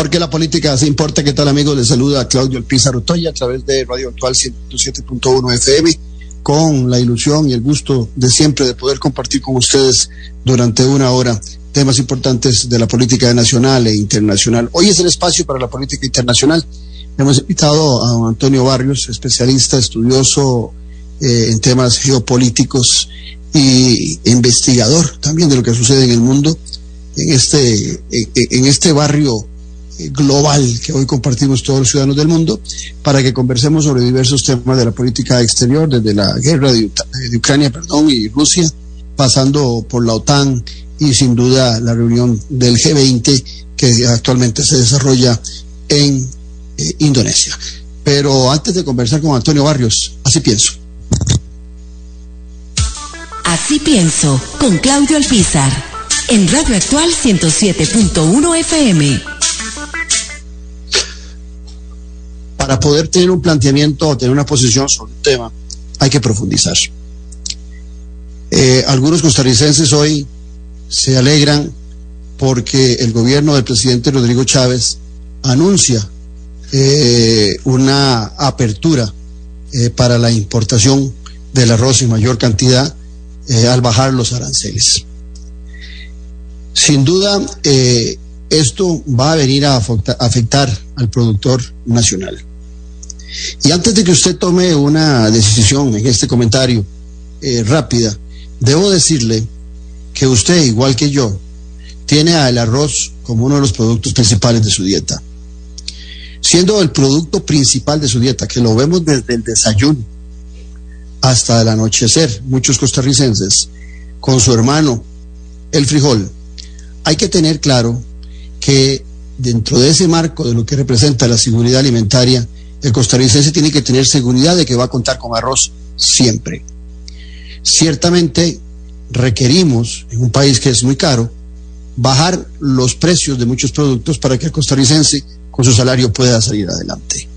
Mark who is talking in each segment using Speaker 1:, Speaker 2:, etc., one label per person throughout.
Speaker 1: Porque la política se importa. ¿Qué tal, amigos? Les saluda Claudio El Pizarro Toya a través de Radio Actual 107.1 FM con la ilusión y el gusto de siempre de poder compartir con ustedes durante una hora temas importantes de la política nacional e internacional. Hoy es el espacio para la política internacional. Hemos invitado a Antonio Barrios, especialista, estudioso eh, en temas geopolíticos y investigador también de lo que sucede en el mundo, en este, en este barrio global que hoy compartimos todos los ciudadanos del mundo para que conversemos sobre diversos temas de la política exterior, desde la guerra de, Ucrania perdón, y Rusia, pasando por la OTAN y sin duda la reunión del G20 que actualmente se desarrolla en eh, Indonesia. Pero antes de conversar con Antonio Barrios, así pienso.
Speaker 2: Así pienso, con Claudio Alpizar, en Radio Actual 107.1 FM.
Speaker 1: Para poder tener un planteamiento o tener una posición sobre un tema, hay que profundizar. Eh, algunos costarricenses hoy se alegran porque el gobierno del presidente Rodrigo Chávez anuncia eh, una apertura eh, para la importación del arroz en mayor cantidad al bajar los aranceles. Sin duda, esto va a venir a afectar al productor nacional. Y antes de que usted tome una decisión en este comentario eh, rápida, debo decirle que usted, igual que yo, tiene al arroz como uno de los productos principales de su dieta. Siendo el producto principal de su dieta, que lo vemos desde el desayuno hasta el anochecer, muchos costarricenses, con su hermano, el frijol, hay que tener claro que dentro de ese marco de lo que representa la seguridad alimentaria, el costarricense tiene que tener seguridad de que va a contar con arroz siempre. Ciertamente requerimos, en un país que es muy caro, bajar los precios de muchos productos para que el costarricense con su salario pueda salir adelante.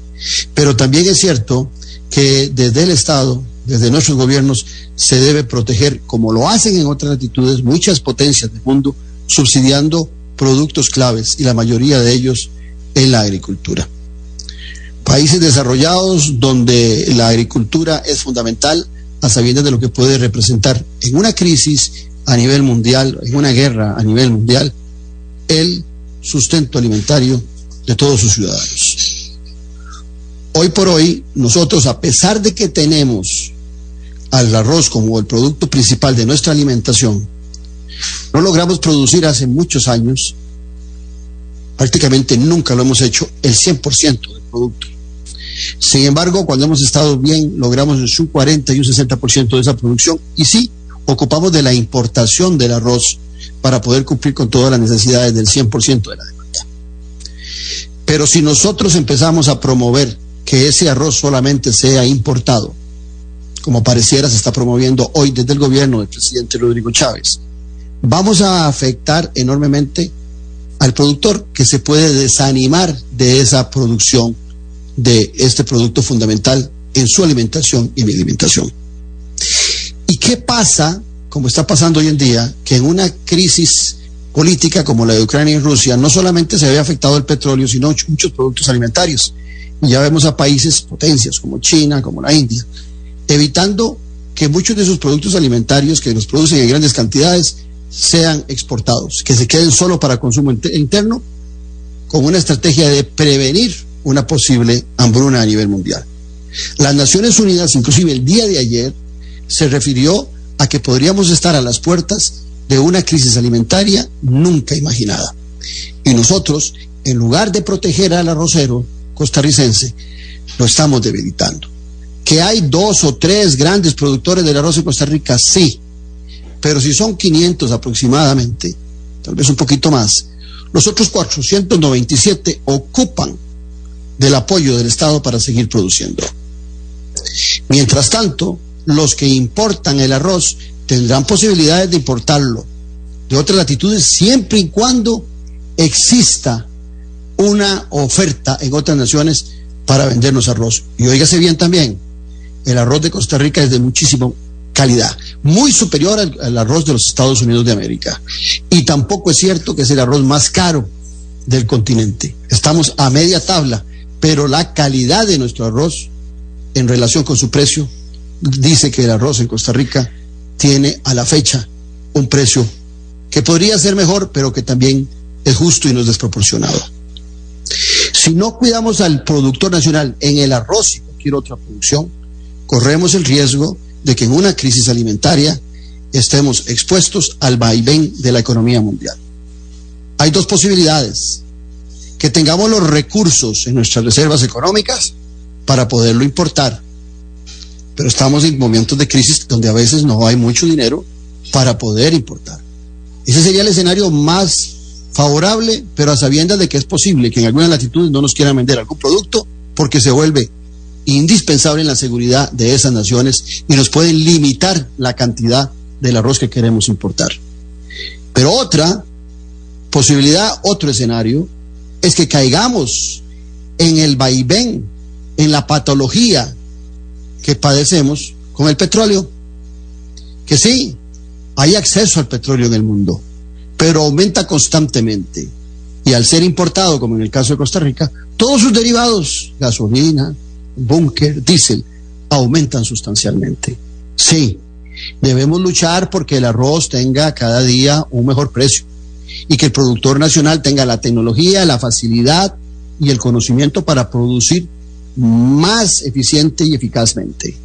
Speaker 1: Pero también es cierto que desde el Estado, desde nuestros gobiernos, se debe proteger, como lo hacen en otras latitudes, muchas potencias del mundo, subsidiando productos claves y la mayoría de ellos en la agricultura países desarrollados donde la agricultura es fundamental a sabiendas de lo que puede representar en una crisis a nivel mundial, en una guerra a nivel mundial, el sustento alimentario de todos sus ciudadanos. Hoy por hoy, nosotros, a pesar de que tenemos al arroz como el producto principal de nuestra alimentación, no logramos producir hace muchos años, prácticamente nunca lo hemos hecho, el 100% del producto. Sin embargo, cuando hemos estado bien, logramos un 40 y un 60% de esa producción. Y sí, ocupamos de la importación del arroz para poder cumplir con todas las necesidades del 100% de la demanda. Pero si nosotros empezamos a promover que ese arroz solamente sea importado, como pareciera se está promoviendo hoy desde el gobierno del presidente Rodrigo Chávez, vamos a afectar enormemente al productor que se puede desanimar de esa producción de este producto fundamental en su alimentación y mi alimentación. ¿Y qué pasa, como está pasando hoy en día, que en una crisis política como la de Ucrania y Rusia, no solamente se ve afectado el petróleo, sino muchos productos alimentarios? Y ya vemos a países potencias como China, como la India, evitando que muchos de esos productos alimentarios que los producen en grandes cantidades sean exportados, que se queden solo para consumo interno, con una estrategia de prevenir una posible hambruna a nivel mundial. Las Naciones Unidas, inclusive el día de ayer, se refirió a que podríamos estar a las puertas de una crisis alimentaria nunca imaginada. Y nosotros, en lugar de proteger al arrocero costarricense, lo estamos debilitando. Que hay dos o tres grandes productores del arroz en Costa Rica, sí, pero si son 500 aproximadamente, tal vez un poquito más, los otros 497 ocupan del apoyo del Estado para seguir produciendo. Mientras tanto, los que importan el arroz tendrán posibilidades de importarlo de otras latitudes siempre y cuando exista una oferta en otras naciones para vendernos arroz. Y oígase bien también, el arroz de Costa Rica es de muchísima calidad, muy superior al, al, arroz de los Estados Unidos de América. Y tampoco es cierto que es el arroz más caro del continente. Estamos a media tabla, pero la calidad de nuestro arroz en relación con su precio dice que el arroz en Costa Rica tiene a la fecha un precio que podría ser mejor, pero que también es justo y no es desproporcionado. Si no cuidamos al productor nacional en el arroz y cualquier otra producción, corremos el riesgo de que en una crisis alimentaria estemos expuestos al vaivén de la economía mundial. Hay dos posibilidades. Que tengamos los recursos en nuestras reservas económicas para poderlo importar. Pero estamos en momentos de crisis donde a veces no hay mucho dinero para poder importar. Ese sería el escenario más favorable, pero a sabiendas de que es posible que en algunas latitudes no nos quieran vender algún producto porque se vuelve indispensable en la seguridad de esas naciones y nos pueden limitar la cantidad del arroz que queremos importar. Pero otra posibilidad, otro escenario, es que caigamos en el vaivén, en la patología que padecemos con el petróleo. Que sí, hay acceso al petróleo en el mundo, pero aumenta constantemente. Y al ser importado, como en el caso de Costa Rica, todos sus derivados, gasolina, búnker, diésel, aumentan sustancialmente. Sí, debemos luchar porque el arroz tenga cada día un mejor precio y que el productor nacional tenga la tecnología, la facilidad y el conocimiento para producir más eficiente y eficazmente.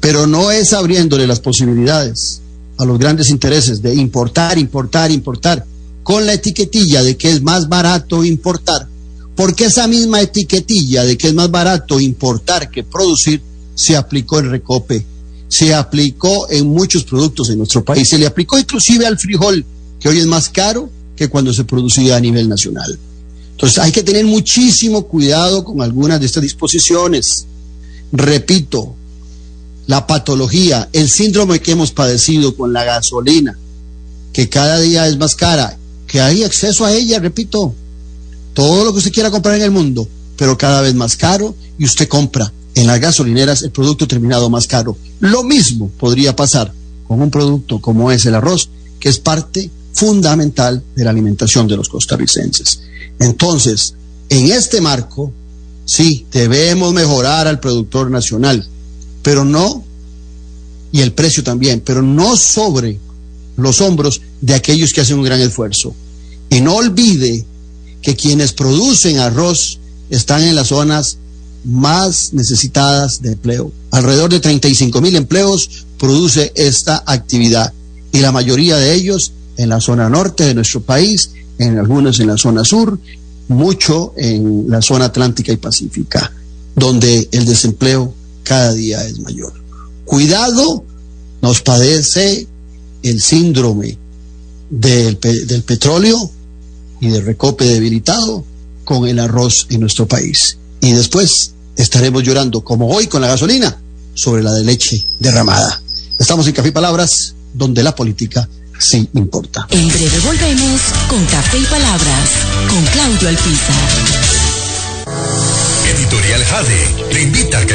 Speaker 1: Pero no es abriéndole las posibilidades a los grandes intereses de importar, importar, importar, con la etiquetilla de que es más barato importar, porque esa misma etiquetilla de que es más barato importar que producir se aplicó en Recope, se aplicó en muchos productos en nuestro país, se le aplicó inclusive al frijol, que hoy es más caro que cuando se producía a nivel nacional. Entonces hay que tener muchísimo cuidado con algunas de estas disposiciones. Repito, la patología, el síndrome que hemos padecido con la gasolina, que cada día es más cara, que hay acceso a ella, repito, todo lo que usted quiera comprar en el mundo, pero cada vez más caro y usted compra en las gasolineras el producto terminado más caro. Lo mismo podría pasar con un producto como es el arroz, que es parte fundamental de la alimentación de los costarricenses. Entonces, en este marco, sí, debemos mejorar al productor nacional, pero no, y el precio también, pero no sobre los hombros de aquellos que hacen un gran esfuerzo. Y no olvide que quienes producen arroz están en las zonas más necesitadas de empleo. Alrededor de 35 mil empleos produce esta actividad y la mayoría de ellos en la zona norte de nuestro país, en algunos en la zona sur, mucho en la zona atlántica y pacífica, donde el desempleo cada día es mayor. Cuidado, nos padece el síndrome del, petróleo y del recope debilitado con el arroz en nuestro país. Y después estaremos llorando, como hoy con la gasolina, sobre la de leche derramada. Estamos en Café Palabras, donde la política sí importa.
Speaker 2: En breve volvemos con Café y Palabras, con Claudio Alpizar.
Speaker 3: Editorial Jade te invita a que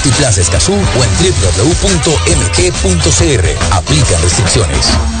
Speaker 4: Multiplaza Escazú o en www.mg.cr. Aplican restricciones.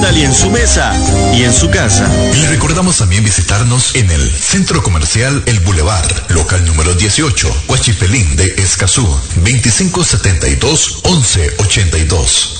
Speaker 5: Italia en su mesa y en su casa.
Speaker 3: Le recordamos también visitarnos en el Centro Comercial El Boulevard, local número 18, Huachipelín de Escazú, 2572-1182.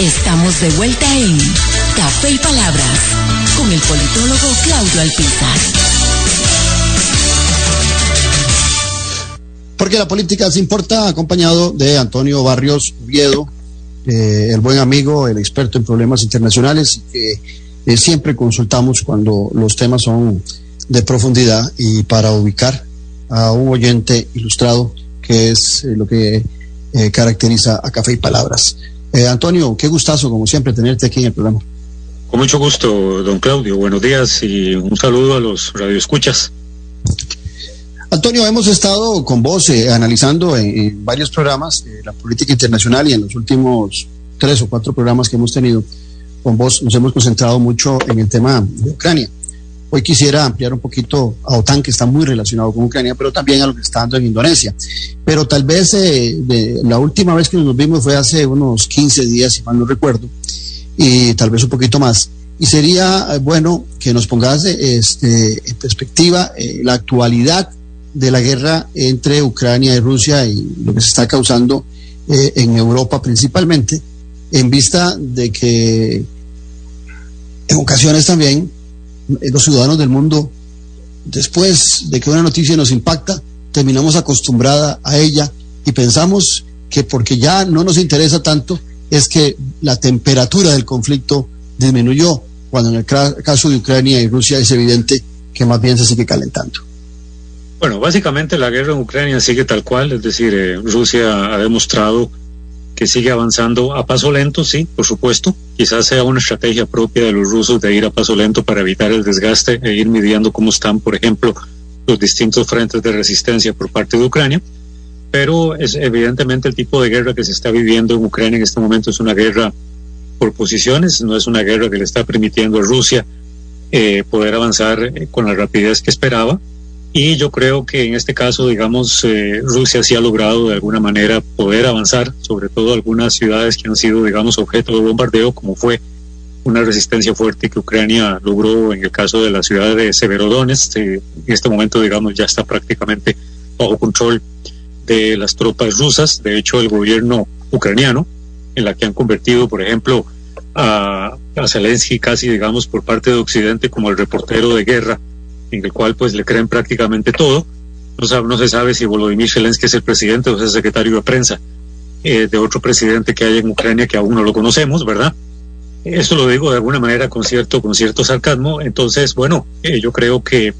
Speaker 2: Estamos de vuelta en Café y Palabras con el politólogo Claudio Alpizar.
Speaker 1: Porque la política se importa, acompañado de Antonio Barrios Viedo, eh, el buen amigo, el experto en problemas internacionales, que eh, siempre consultamos cuando los temas son de profundidad y para ubicar a un oyente ilustrado, que es eh, lo que caracteriza a Café y Palabras. Eh, Antonio, qué gustazo, como siempre, tenerte aquí en el programa.
Speaker 6: Con mucho gusto, don Claudio. Buenos días y un saludo a los radioescuchas.
Speaker 1: Antonio, hemos estado con vos eh, analizando en, en, varios programas eh, la política internacional y en los últimos tres o cuatro programas que hemos tenido con vos nos hemos concentrado mucho en el tema de Ucrania. Hoy quisiera ampliar un poquito a OTAN, que está muy relacionado con Ucrania, pero también a lo que está dando en Indonesia. Pero tal vez eh, de, la última vez que nos vimos fue hace unos 15 días, si mal no recuerdo, y tal vez un poquito más. Y sería eh, bueno que nos pongas este, en perspectiva eh, la actualidad de la guerra entre Ucrania y Rusia y lo que se está causando eh, en Europa principalmente, en vista de que en ocasiones también los ciudadanos del mundo, después de que una noticia nos impacta, terminamos acostumbrada a ella y pensamos que porque ya no nos interesa tanto es que la temperatura del conflicto disminuyó, cuando en el caso de Ucrania y Rusia es evidente que más bien se sigue calentando.
Speaker 6: Bueno, básicamente la guerra en Ucrania sigue tal cual, es decir, eh, Rusia ha demostrado que sigue avanzando a paso lento, sí, por supuesto. Quizás sea una estrategia propia de los rusos de ir a paso lento para evitar el desgaste e ir midiendo cómo están, por ejemplo, los distintos frentes de resistencia por parte de Ucrania. Pero es evidentemente el tipo de guerra que se está viviendo en Ucrania en este momento es una guerra por posiciones, no es una guerra que le está permitiendo a Rusia eh, poder avanzar eh, con la rapidez que esperaba. Y yo creo que en este caso, digamos, eh, Rusia sí ha logrado de alguna manera poder avanzar, sobre todo algunas ciudades que han sido, digamos, objeto de bombardeo, como fue una resistencia fuerte que Ucrania logró en el caso de la ciudad de Severodonetsk. Eh, en este momento, digamos, ya está prácticamente bajo control de las tropas rusas. De hecho, el gobierno ucraniano, en la que han convertido, por ejemplo, a, a Zelensky casi, digamos, por parte de Occidente como el reportero de guerra en el cual pues le creen prácticamente todo. No, sabe, no se sabe si Volodymyr Zelensky es el presidente o es el secretario de prensa eh, de otro presidente que hay en Ucrania que aún no lo conocemos, ¿verdad? Esto lo digo de alguna manera con cierto, con cierto sarcasmo. Entonces, bueno, eh, yo creo que,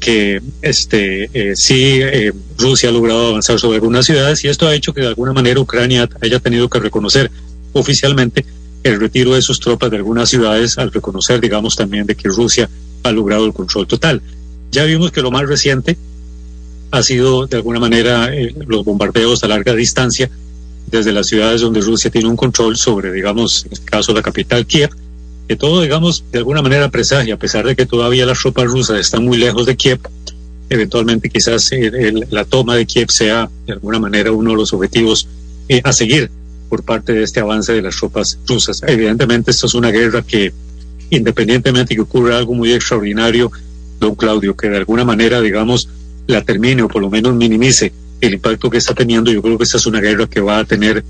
Speaker 6: que este, eh, sí eh, Rusia ha logrado avanzar sobre algunas ciudades y esto ha hecho que de alguna manera Ucrania haya tenido que reconocer oficialmente el retiro de sus tropas de algunas ciudades al reconocer, digamos, también de que Rusia ha logrado el control total. Ya vimos que lo más reciente ha sido de alguna manera eh, los bombardeos a larga distancia desde las ciudades donde Rusia tiene un control sobre, digamos, en este caso la capital Kiev, que todo, digamos, de alguna manera presagia, a pesar de que todavía las tropas rusas están muy lejos de Kiev, eventualmente quizás la toma de Kiev sea de alguna manera uno de los objetivos eh, a seguir por parte de este avance de las tropas rusas. Evidentemente, esto es una guerra que independientemente que ocurra algo muy extraordinario, don Claudio, que de alguna manera, digamos, la termine o por lo menos minimice el impacto que está teniendo, yo creo que esta es una guerra que va a tener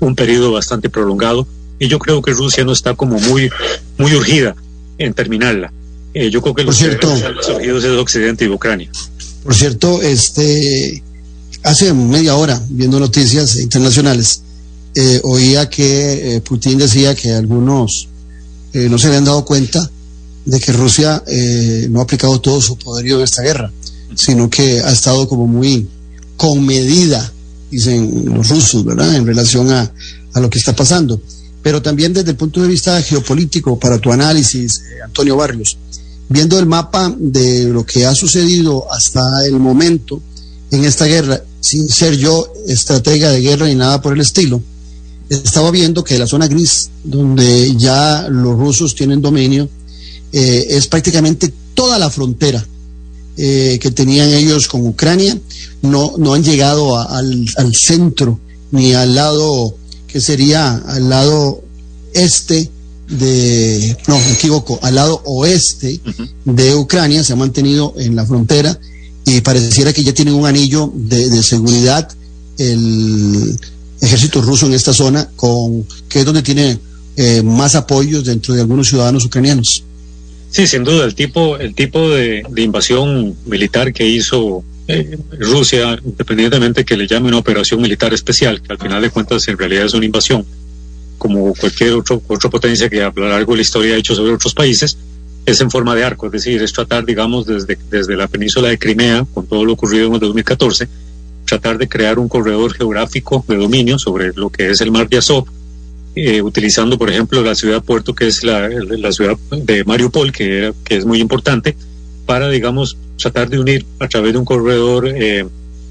Speaker 6: un periodo bastante prolongado y yo creo que Rusia no está como muy, muy urgida en terminarla. Eh, yo creo que los
Speaker 1: cierto,
Speaker 6: urgidos es Occidente y Ucrania.
Speaker 1: Por cierto, este hace media hora, viendo noticias internacionales, eh, oía que eh, Putin decía que algunos eh, no se habían dado cuenta de que Rusia eh, no ha aplicado todo su poderío en esta guerra, sino que ha estado como muy con medida, dicen los rusos, ¿verdad?, en relación a, a lo que está pasando. Pero también desde el punto de vista geopolítico, para tu análisis, eh, Antonio Barrios, viendo el mapa de lo que ha sucedido hasta el momento en esta guerra, sin ser yo estratega de guerra ni nada por el estilo, estaba viendo que la zona gris, donde ya los rusos tienen dominio, eh, es prácticamente toda la frontera eh, que tenían ellos con Ucrania. No, no han llegado a, al, al, centro ni al lado que sería al lado este de, no, me equivoco, al lado oeste uh -huh. de Ucrania, se ha mantenido en la frontera y pareciera que ya tienen un anillo de, de seguridad el ejército ruso en esta zona, con que es donde tiene eh, más apoyos dentro de algunos ciudadanos ucranianos.
Speaker 6: Sí, sin duda, el tipo, el tipo de, de invasión militar que hizo eh, Rusia, independientemente que le llame una operación militar especial, que al final de cuentas en realidad es una invasión, como cualquier otro, otra potencia que a lo largo de la historia ha hecho sobre otros países, es en forma de arco, es decir, es tratar, digamos, desde, desde la península de Crimea, con todo lo ocurrido en el 2014, tratar de crear un corredor geográfico de dominio sobre lo que es el mar de Azov, eh, utilizando, por ejemplo, la ciudad puerto, que es la, la ciudad de Mariupol, que, que, es muy importante, para, digamos, tratar de unir a través de un corredor eh,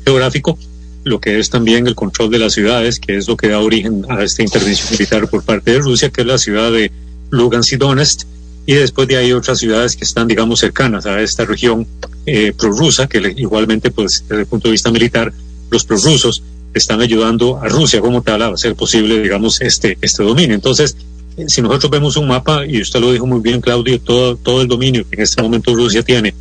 Speaker 6: geográfico lo que es también el control de las ciudades, que es lo que da origen a esta intervención militar por parte de Rusia, que es la ciudad de Lugansk y Donetsk, y después de ahí otras ciudades que están, digamos, cercanas a esta región eh, prorrusa, que igualmente, pues, desde el punto de vista militar, los prorrusos están ayudando a Rusia como tal a hacer posible, digamos, este, este dominio. Entonces, si nosotros vemos un mapa, y usted lo dijo muy bien, Claudio, todo, todo el dominio que en este momento Rusia tiene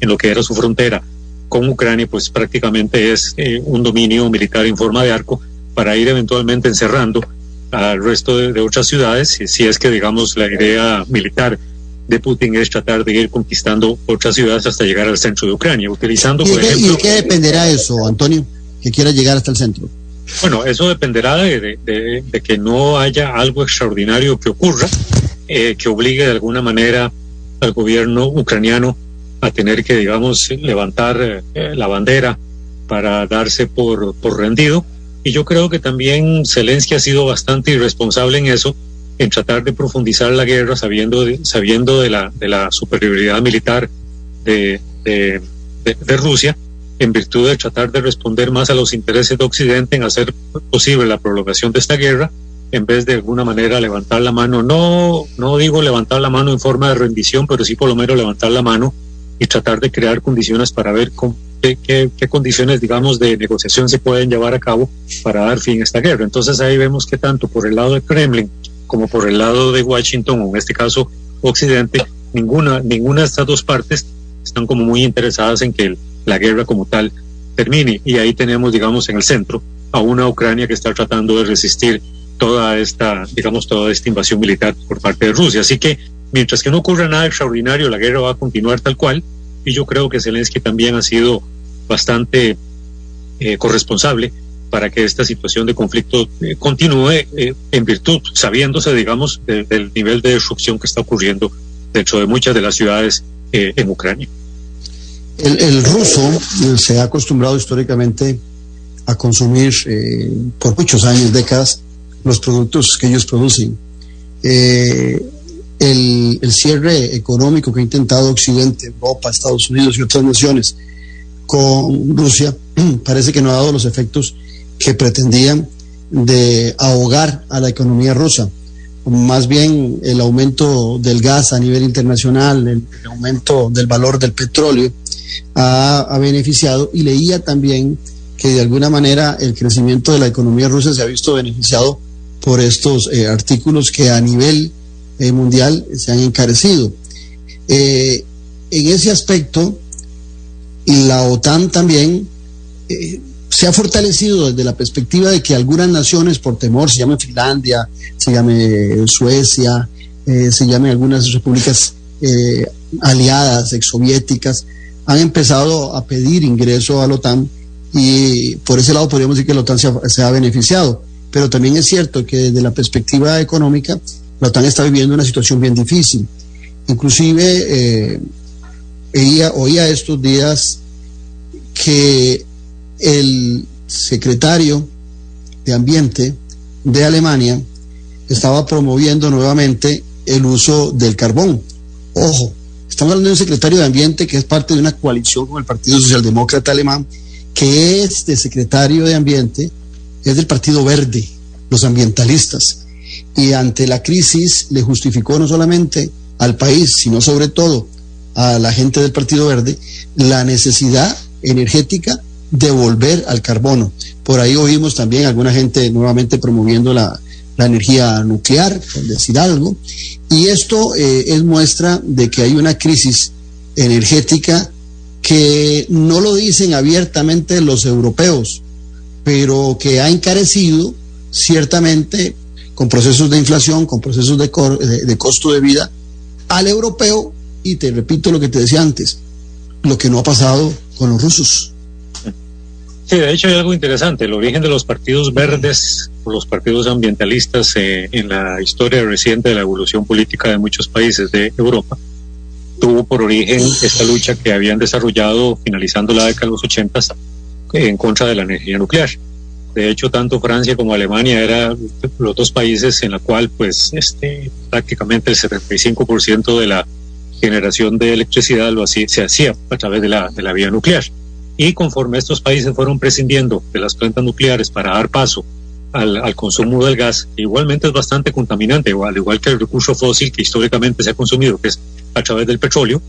Speaker 6: en lo que era su frontera con Ucrania, pues prácticamente es eh, un dominio militar en forma de arco para ir eventualmente encerrando al resto de, de otras ciudades, si, si, es que, digamos, la idea militar de Putin es tratar de ir conquistando otras ciudades hasta llegar al centro de Ucrania, utilizando,
Speaker 1: ¿Y
Speaker 6: por
Speaker 1: de,
Speaker 6: ejemplo...
Speaker 1: ¿Y de qué dependerá eso, Antonio? Que quiera llegar hasta el centro.
Speaker 6: Bueno, eso dependerá de, de, de, de que no haya algo extraordinario que ocurra, eh, que obligue de alguna manera al gobierno ucraniano a tener que, digamos, levantar eh, la bandera para darse por, por rendido. Y yo creo que también Zelensky ha sido bastante irresponsable en eso, en tratar de profundizar la guerra sabiendo de, sabiendo de, la, de la superioridad militar de, de, de Rusia en virtud de tratar de responder más a los intereses de Occidente en hacer posible la prolongación de esta guerra, en vez de alguna manera levantar la mano, no, no digo levantar la mano en forma de rendición, pero sí por lo menos levantar la mano y tratar de crear condiciones para ver con, qué, qué, condiciones, digamos, de negociación se pueden llevar a cabo para dar fin a esta guerra. Entonces ahí vemos que tanto por el lado de Kremlin como por el lado de Washington, o en este caso Occidente, ninguna, ninguna de estas dos partes están como muy interesadas en que el, la guerra como tal termine. Y ahí tenemos, digamos, en el centro a una Ucrania que está tratando de resistir toda esta, digamos, toda esta invasión militar por parte de Rusia. Así que mientras que no ocurra nada extraordinario, la guerra va a continuar tal cual. Y yo creo que Zelensky también ha sido bastante eh, corresponsable para que esta situación de conflicto eh, continúe eh, en virtud, sabiéndose, digamos, de, del nivel de destrucción que está ocurriendo dentro de muchas de las ciudades en Ucrania.
Speaker 1: El, ruso se ha acostumbrado históricamente a consumir eh, por muchos años, décadas, los productos que ellos producen. Eh, el, cierre económico que ha intentado Occidente, Europa, Estados Unidos y otras naciones con Rusia parece que no ha dado los efectos que pretendían de ahogar a la economía rusa. Más bien el aumento del gas a nivel internacional, el aumento del valor del petróleo, ha, beneficiado y leía también que de alguna manera el crecimiento de la economía rusa se ha visto beneficiado por estos eh, artículos que a nivel eh, mundial se han encarecido. Eh, en ese aspecto, la OTAN también se ha fortalecido desde la perspectiva de que algunas naciones, por temor, se llame Finlandia, se llame Suecia, se llamen algunas repúblicas aliadas, exsoviéticas, han empezado a pedir ingreso a la OTAN y por ese lado podríamos decir que la OTAN se ha, beneficiado. Pero también es cierto que desde la perspectiva económica, la OTAN está viviendo una situación bien difícil. Inclusive eh, oía estos días que el secretario de Ambiente de Alemania estaba promoviendo nuevamente el uso del carbón. Ojo, estamos hablando de un secretario de Ambiente que es parte de una coalición con el Partido Socialdemócrata Alemán, que este secretario de Ambiente es del Partido Verde, los ambientalistas. Y ante la crisis le justificó no solamente al país, sino sobre todo a la gente del Partido Verde, la necesidad energética de volver al carbono. Por ahí oímos también alguna gente nuevamente promoviendo la, la energía nuclear, por decir algo. Y esto eh, es muestra de que hay una crisis energética que no lo dicen abiertamente los europeos, pero que ha encarecido ciertamente con procesos de inflación, con procesos de, de, costo de vida al europeo. Y te repito lo que te decía antes, lo que no ha pasado con los rusos.
Speaker 6: Sí, de hecho hay algo interesante. El origen de los partidos verdes los partidos ambientalistas eh, en la historia reciente de la evolución política de muchos países de Europa tuvo por origen esta lucha que habían desarrollado finalizando la década de los 80 en contra de la energía nuclear. De hecho, tanto Francia como Alemania eran los dos países en la cual, pues, este, prácticamente el 75% de la generación de electricidad lo hacía, se hacía a través de la, de la vía nuclear. Y conforme estos países fueron prescindiendo de las plantas nucleares para dar paso al, consumo del gas, que igualmente es bastante contaminante, al igual que el recurso fósil que históricamente se ha consumido, que es a través del petróleo,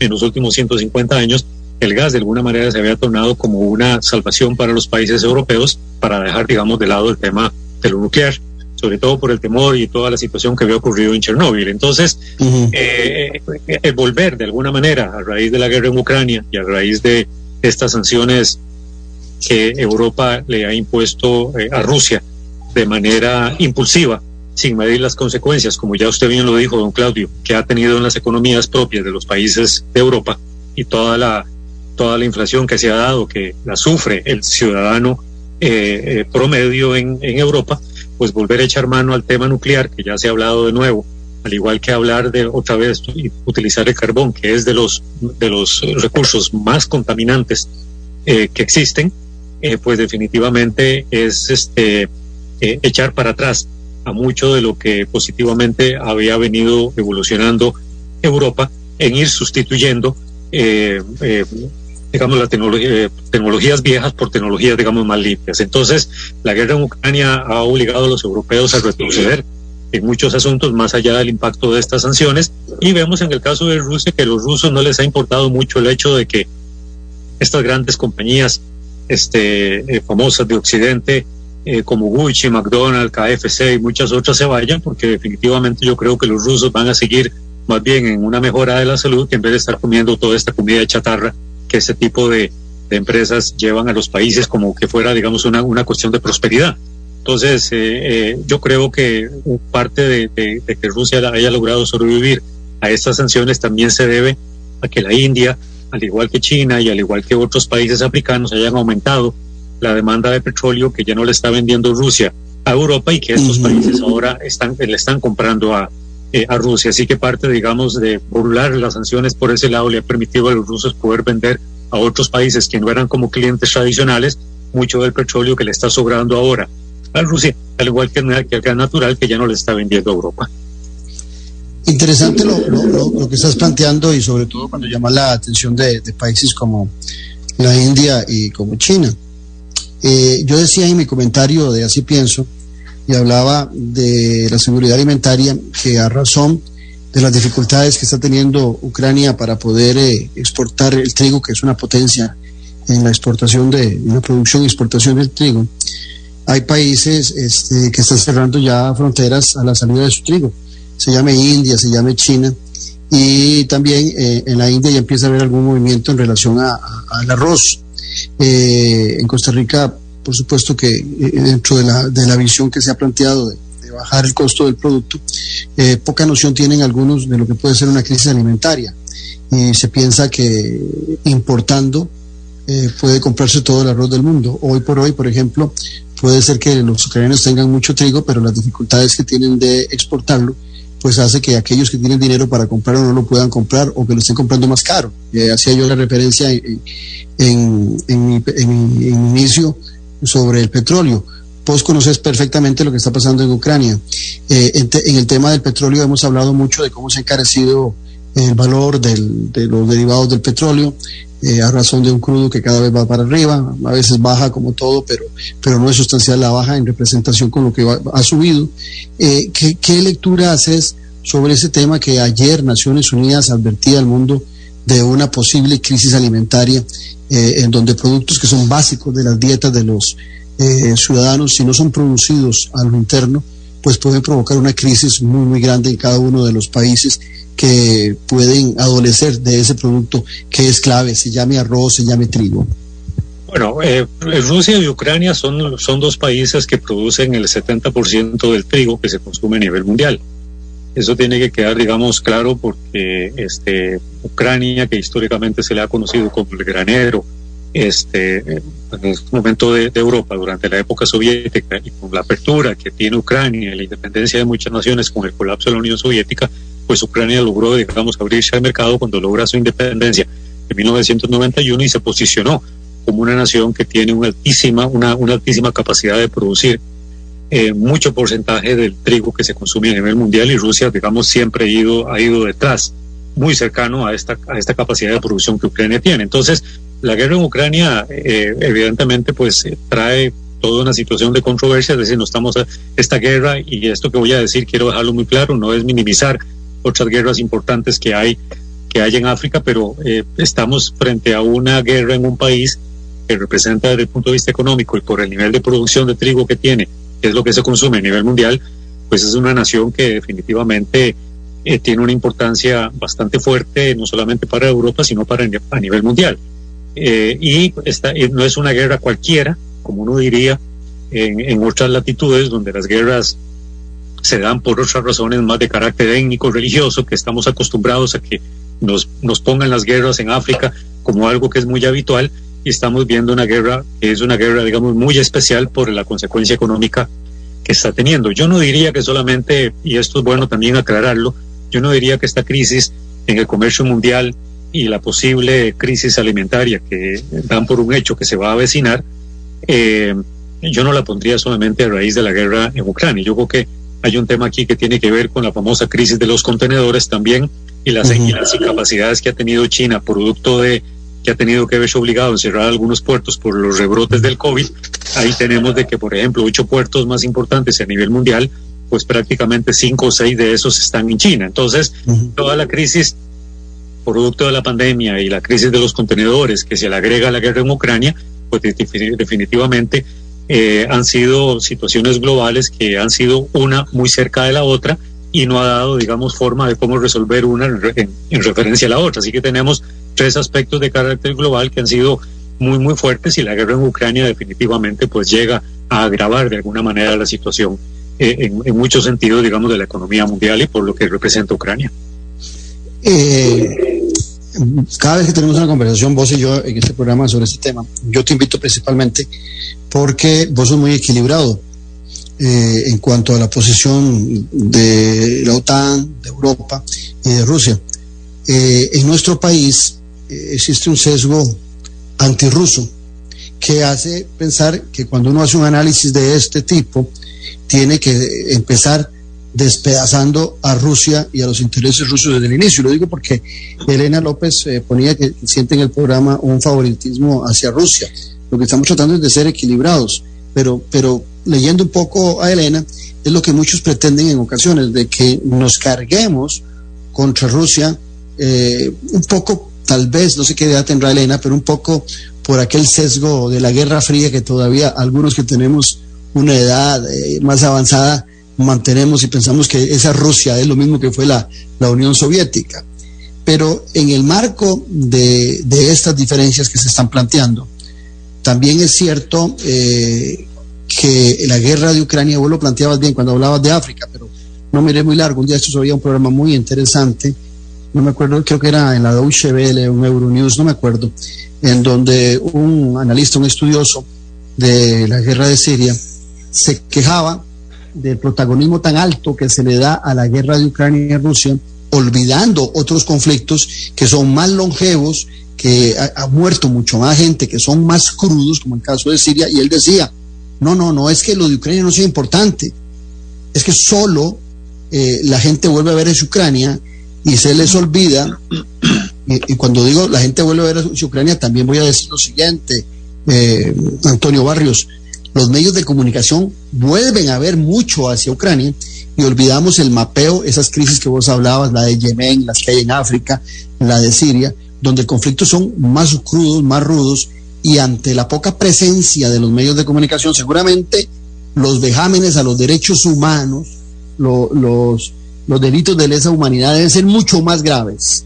Speaker 6: en los últimos 150 años, el gas de alguna manera se había tornado como una salvación para los países europeos para dejar, digamos, de lado el tema de lo nuclear, sobre todo por el temor y toda la situación que había ocurrido en Chernóbil. Entonces, eh, el volver de alguna manera a raíz de la guerra en Ucrania y a raíz de estas sanciones que Europa le ha impuesto eh, a Rusia de manera impulsiva, sin medir las consecuencias, como ya usted bien lo dijo, don Claudio, que ha tenido en las economías propias de los países de Europa y toda la, toda la inflación que se ha dado, que la sufre el ciudadano eh, eh, promedio en, en Europa, pues volver a echar mano al tema nuclear, que ya se ha hablado de nuevo, al igual que hablar de otra vez utilizar el carbón, que es de los, de los recursos más contaminantes eh, que existen, eh, pues definitivamente es este, eh, echar para atrás a mucho de lo que positivamente había venido evolucionando Europa en ir sustituyendo digamos, las tecnologías viejas por tecnologías, digamos, más limpias. Entonces, la guerra en Ucrania ha obligado a los europeos a retroceder en muchos asuntos más allá del impacto de estas sanciones. Y vemos en el caso de Rusia que a los rusos no les ha importado mucho el hecho de que estas grandes compañías este, eh, famosas de Occidente, eh, como Gucci, McDonald's, KFC y muchas otras se vayan, porque definitivamente yo creo que los rusos van a seguir más bien en una mejora de la salud que en vez de estar comiendo toda esta comida chatarra que ese tipo de, de empresas llevan a los países como que fuera, digamos, una, una cuestión de prosperidad. Entonces, eh, eh, yo creo que parte de, que Rusia haya logrado sobrevivir a estas sanciones también se debe a que la India, al igual que China y al igual que otros países africanos, hayan aumentado la demanda de petróleo que ya no le está vendiendo Rusia a Europa y que estos países ahora están, le están comprando a, eh, a Rusia. Así que parte, digamos, de burlar las sanciones por ese lado le ha permitido a los rusos poder vender a otros países que no eran como clientes tradicionales mucho del petróleo que le está sobrando ahora a Rusia, al igual que, el gas natural que ya no le está vendiendo a Europa.
Speaker 1: Interesante lo, lo, que estás planteando y sobre todo cuando llama la atención de, países como la India y como China. Eh, yo decía en mi comentario de Así Pienso y hablaba de la seguridad alimentaria que a razón de las dificultades que está teniendo Ucrania para poder eh, exportar el trigo, que es una potencia en la exportación de una producción y exportación del trigo, hay países este, que están cerrando ya fronteras a la salida de su trigo. Se llame India, se llame China. y también eh, en la India ya empieza a haber algún movimiento en relación al arroz. Eh, en Costa Rica, por supuesto que eh, dentro de la, de la visión que se ha planteado de, bajar el costo del producto, poca noción tienen algunos de lo que puede ser una crisis alimentaria. Y se piensa que importando puede comprarse todo el arroz del mundo. Hoy por hoy, por ejemplo, puede ser que los ucranianos tengan mucho trigo, pero las dificultades que tienen de exportarlo pues hace que aquellos que tienen dinero para comprarlo no lo puedan comprar o que lo estén comprando más caro. Eh, hacía yo la referencia en, en, mi, inicio sobre el petróleo. Vos conoces perfectamente lo que está pasando en Ucrania. Eh, en, el tema del petróleo hemos hablado mucho de cómo se ha encarecido el valor de los derivados del petróleo. Eh, a razón de un crudo que cada vez va para arriba, a veces baja como todo, pero, pero no es sustancial la baja en representación con lo que ha subido. Eh, ¿qué, ¿Qué lectura haces sobre ese tema que ayer Naciones Unidas advertía al mundo de una posible crisis alimentaria eh, en donde productos que son básicos de las dietas de los ciudadanos, si no son producidos a lo interno, pues pueden provocar una crisis muy, muy grande en cada uno de los países que pueden adolecer de ese producto que es clave, se llame arroz, se llame trigo?
Speaker 6: Bueno, eh, Rusia y Ucrania son, son dos países que producen el 70% del trigo que se consume a nivel mundial. Eso tiene que quedar, digamos, claro porque este, Ucrania, que históricamente se le ha conocido como el granero, este, en el momento de, Europa durante la época soviética y con la apertura que tiene Ucrania la independencia de muchas naciones con el colapso de la Unión Soviética, pues Ucrania logró, digamos, abrirse al mercado cuando logra su independencia en 1991 y se posicionó como una nación que tiene una altísima, una, una altísima capacidad de producir eh, mucho porcentaje del trigo que se consume a nivel mundial y Rusia, digamos, siempre ha ido, ha ido detrás, muy cercano a esta, a esta capacidad de producción que Ucrania tiene. Entonces, la guerra en Ucrania, eh, evidentemente, pues trae toda una situación de controversia, es decir, no estamos a esta guerra y esto que voy a decir quiero dejarlo muy claro, no es minimizar otras guerras importantes que hay, que hay en África, pero eh, estamos frente a una guerra en un país que representa desde el punto de vista económico y por el nivel de producción de trigo que tiene, que es lo que se consume a nivel mundial, pues es una nación que definitivamente eh, tiene una importancia bastante fuerte, no solamente para Europa, sino para a nivel mundial. Eh, y esta, no es una guerra cualquiera, como uno diría, en, en otras latitudes donde las guerras se dan por otras razones más de carácter étnico, religioso, que estamos acostumbrados a que nos, nos pongan las guerras en África como algo que es muy habitual y estamos viendo una guerra que es una guerra, digamos, muy especial por la consecuencia económica que está teniendo. Yo no diría que solamente, y esto es bueno también aclararlo, yo no diría que esta crisis en el comercio mundial y la posible crisis alimentaria que dan por un hecho que se va a avecinar, eh, yo no la pondría solamente a raíz de la guerra en Ucrania. Yo creo que hay un tema aquí que tiene que ver con la famosa crisis de los contenedores también y las, incapacidades que ha tenido China producto de que ha tenido que verse obligado a cerrar algunos puertos por los rebrotes del COVID. Ahí tenemos de que, por ejemplo, ocho puertos más importantes a nivel mundial, pues prácticamente cinco o seis de esos están en China. Entonces, toda la crisis producto de la pandemia y la crisis de los contenedores que se le agrega a la guerra en Ucrania, pues definitivamente eh, han sido situaciones globales que han sido una muy cerca de la otra y no ha dado, digamos, forma de cómo resolver una en, referencia a la otra. Así que tenemos tres aspectos de carácter global que han sido muy, muy fuertes y la guerra en Ucrania definitivamente pues llega a agravar de alguna manera la situación eh, en, en, muchos sentidos, digamos, de la economía mundial y por lo que representa Ucrania.
Speaker 1: Eh, cada vez que tenemos una conversación, vos y yo, en este programa sobre este tema, yo te invito principalmente porque vos sos muy equilibrado eh, en cuanto a la posición de la OTAN, de Europa y de Rusia. Eh, en nuestro país eh, existe un sesgo antirruso que hace pensar que cuando uno hace un análisis de este tipo, tiene que empezar despedazando a Rusia y a los intereses rusos desde el inicio. Lo digo porque Elena López eh, ponía que siente en el programa un favoritismo hacia Rusia. Lo que estamos tratando es de ser equilibrados, pero, pero leyendo un poco a Elena, es lo que muchos pretenden en ocasiones, de que nos carguemos contra Rusia, eh, un poco, tal vez, no sé qué edad tendrá Elena, pero un poco por aquel sesgo de la Guerra Fría que todavía algunos que tenemos una edad eh, más avanzada mantenemos y pensamos que esa Rusia es lo mismo que fue la, la Unión Soviética. Pero en el marco de, de estas diferencias que se están planteando, también es cierto eh, que la guerra de Ucrania, vos lo planteabas bien cuando hablabas de África, pero no miré muy largo. Un día esto había un programa muy interesante, no me acuerdo, creo que era en la Deutsche Welle, un Euronews, no me acuerdo, en donde un analista, un estudioso de la guerra de Siria, se quejaba del protagonismo tan alto que se le da a la guerra de Ucrania y Rusia, olvidando otros conflictos que son más longevos, que ha, muerto mucho más gente, que son más crudos, como el caso de Siria, y él decía, no, no, no es que lo de Ucrania no sea importante, es que solo eh, la gente vuelve a ver es Ucrania y se les olvida, y, cuando digo la gente vuelve a ver es Ucrania, también voy a decir lo siguiente, eh, Antonio Barrios, los medios de comunicación vuelven a ver mucho hacia Ucrania y olvidamos el mapeo, esas crisis que vos hablabas, la de Yemen, las que hay en África, la de Siria, donde el conflicto son más crudos, más rudos, y ante la poca presencia de los medios de comunicación, seguramente los vejámenes a los derechos humanos, los, los delitos de lesa humanidad deben ser mucho más graves.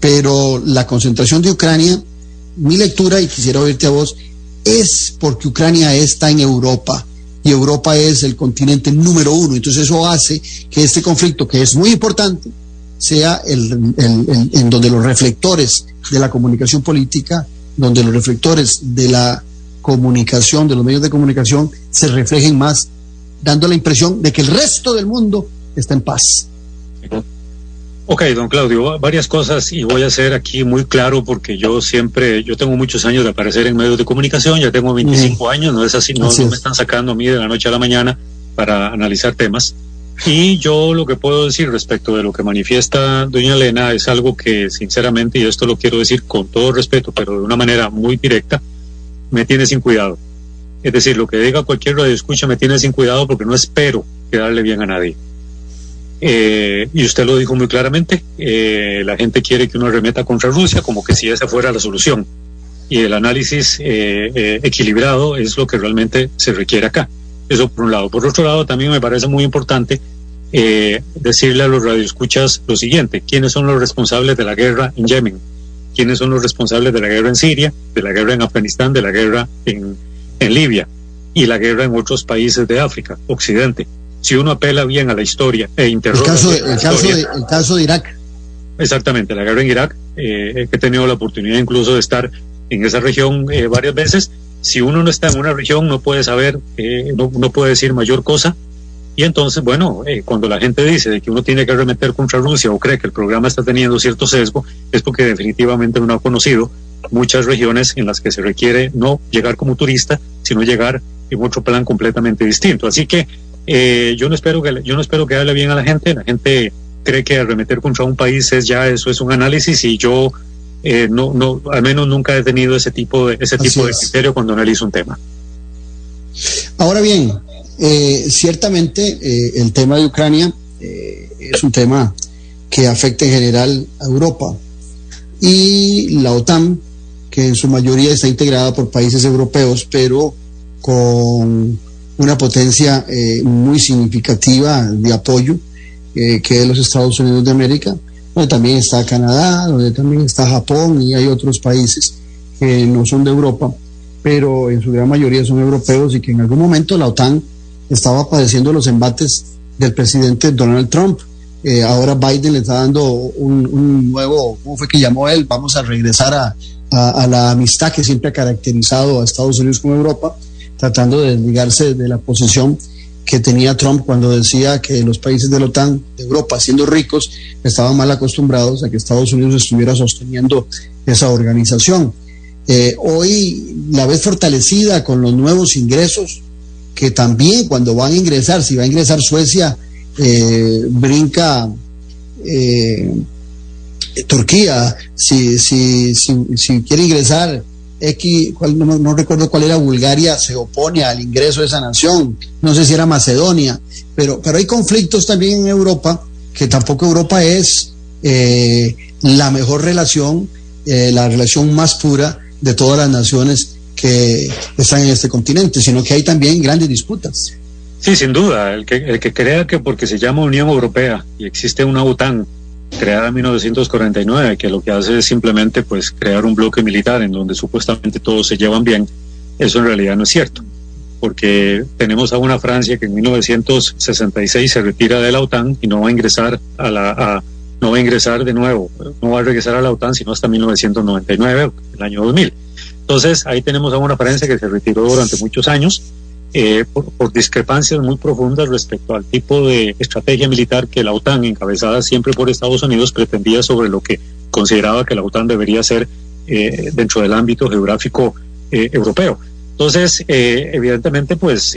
Speaker 1: Pero la concentración de Ucrania, mi lectura, y quisiera oírte a vos, es porque Ucrania está en Europa y Europa es el continente número uno. Entonces eso hace que este conflicto, que es muy importante, sea el, en donde los reflectores de la comunicación política, donde los reflectores de la comunicación, de los medios de comunicación, se reflejen más, dando la impresión de que el resto del mundo está en paz.
Speaker 6: Ok, don Claudio, varias cosas y voy a ser aquí muy claro porque yo siempre, yo tengo muchos años de aparecer en medios de comunicación, ya tengo 25 años, no es así, no, no me están sacando a mí de la noche a la mañana para analizar temas. Y yo lo que puedo decir respecto de lo que manifiesta doña Elena es algo que sinceramente, y esto lo quiero decir con todo respeto, pero de una manera muy directa, me tiene sin cuidado. Es decir, lo que diga cualquier radio escucha me tiene sin cuidado porque no espero quedarle bien a nadie. Eh, y usted lo dijo muy claramente, eh, la gente quiere que uno remeta contra Rusia como que si esa fuera la solución. Y el análisis eh, equilibrado es lo que realmente se requiere acá. Eso por un lado. Por otro lado, también me parece muy importante decirle a los radioescuchas lo siguiente, ¿quiénes son los responsables de la guerra en Yemen? ¿Quiénes son los responsables de la guerra en Siria, de la guerra en Afganistán, de la guerra en, en Libia y la guerra en otros países de África, Occidente? Si uno apela bien a la historia e interroga...
Speaker 1: El caso de, el caso de, el caso de Irak.
Speaker 6: Exactamente, la guerra en Irak, eh, he tenido la oportunidad incluso de estar en esa región eh, varias veces si uno no está en una región no puede saber, eh, no, no, puede decir mayor cosa. Y entonces, bueno, eh, cuando la gente dice de que uno tiene que arremeter contra Rusia o cree que el programa está teniendo cierto sesgo, es porque definitivamente no ha conocido muchas regiones en las que se requiere no llegar como turista, sino llegar en otro plan completamente distinto. Así que eh, yo no espero que yo no espero que hable bien a la gente. La gente cree que arremeter contra un país es ya eso es un análisis y yo eh, no, no, al menos nunca he tenido ese tipo de, ese tipo de criterio cuando analizo un tema.
Speaker 1: Ahora bien, eh, ciertamente eh, el tema de Ucrania es un tema que afecta en general a Europa y la OTAN, que en su mayoría está integrada por países europeos, pero con una potencia muy significativa de apoyo, que es los Estados Unidos de América, donde también está Canadá, donde también está Japón y hay otros países que no son de Europa, pero en su gran mayoría son europeos y que en algún momento la OTAN estaba padeciendo los embates del presidente Donald Trump. Eh, ahora Biden le está dando un, nuevo, ¿cómo fue que llamó él? Vamos a regresar a, a, la amistad que siempre ha caracterizado a Estados Unidos con Europa, tratando de desligarse de la posición que tenía Trump cuando decía que los países de la OTAN, de Europa, siendo ricos, estaban mal acostumbrados a que Estados Unidos estuviera sosteniendo esa organización. Eh, hoy la ves fortalecida con los nuevos ingresos, que también cuando van a ingresar, si va a ingresar Suecia, eh, brinca eh, Turquía, si, si, si, si quiere ingresar X, no, recuerdo cuál era Bulgaria, se opone al ingreso de esa nación, no sé si era Macedonia, pero, pero hay conflictos también en Europa, que tampoco Europa es eh, la mejor relación, eh, la relación más pura de todas las naciones que están en este continente, sino que hay también grandes disputas.
Speaker 6: Sí, sin duda, el que, el que crea que porque se llama Unión Europea y existe una OTAN, creada en 1949, que lo que hace es simplemente pues crear un bloque militar en donde supuestamente todos se llevan bien, eso en realidad no es cierto, porque tenemos a una Francia que en 1966 se retira de la OTAN y no va a ingresar a la no va a ingresar de nuevo, no va a regresar a la OTAN sino hasta 1999, el año 2000. Entonces ahí tenemos a una Francia que se retiró durante muchos años eh, por, discrepancias muy profundas respecto al tipo de estrategia militar que la OTAN, encabezada siempre por Estados Unidos, pretendía sobre lo que consideraba que la OTAN debería ser eh, dentro del ámbito geográfico eh, europeo. Entonces, evidentemente, pues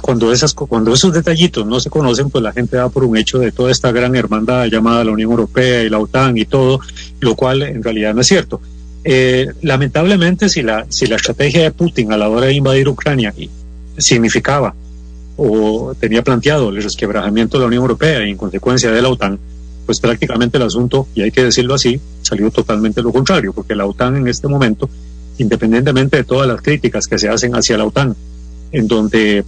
Speaker 6: cuando, esas, cuando esos detallitos no se conocen, pues la gente da por un hecho de toda esta gran hermandad llamada la Unión Europea y la OTAN y todo, lo cual en realidad no es cierto. lamentablemente, si la, si la estrategia de Putin a la hora de invadir Ucrania significaba o tenía planteado el resquebrajamiento de la Unión Europea y en consecuencia de la OTAN, pues prácticamente el asunto, y hay que decirlo así, salió totalmente lo contrario, porque la OTAN en este momento, independientemente de todas las críticas que se hacen hacia la OTAN, en donde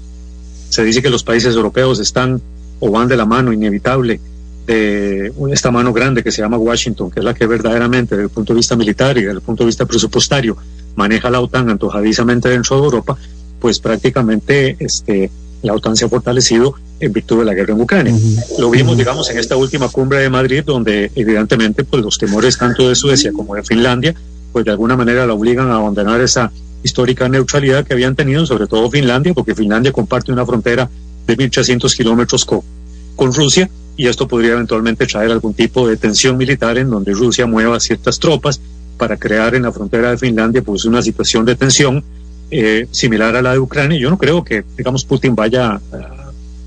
Speaker 6: se dice que los países europeos están o van de la mano inevitable de esta mano grande que se llama Washington, que es la que verdaderamente desde el punto de vista militar y desde el punto de vista presupuestario maneja la OTAN antojadizamente dentro de Europa, pues prácticamente este, la OTAN se ha fortalecido en virtud de la guerra en Ucrania. Lo vimos, digamos, en esta última cumbre de Madrid, donde evidentemente pues, los temores tanto de Suecia como de Finlandia, pues de alguna manera la obligan a abandonar esa histórica neutralidad que habían tenido, sobre todo Finlandia, porque Finlandia comparte una frontera de 1.300 kilómetros con, con Rusia, y esto podría eventualmente traer algún tipo de tensión militar en donde Rusia mueva ciertas tropas para crear en la frontera de Finlandia pues una situación de tensión eh, similar a la de Ucrania. Yo no creo que, digamos, Putin vaya,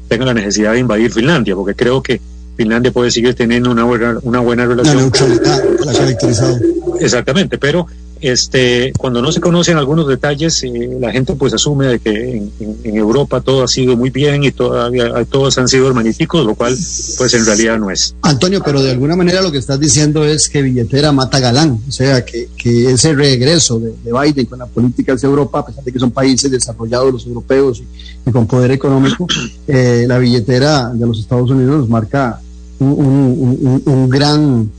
Speaker 6: tenga la necesidad de invadir Finlandia, porque creo que Finlandia puede seguir teniendo una buena, una buena relación. La neutralidad, la caracterizado. Exactamente, pero este, cuando no se conocen algunos detalles, eh, la gente pues asume de que en, Europa todo ha sido muy bien y todavía todos han sido hermaníticos, lo cual pues en realidad no es.
Speaker 1: Antonio, pero de alguna manera lo que estás diciendo es que billetera mata galán, o sea, que, que ese regreso de, Biden con la política hacia Europa, a pesar de que son países desarrollados los europeos y, con poder económico, eh, la billetera de los Estados Unidos marca un, un gran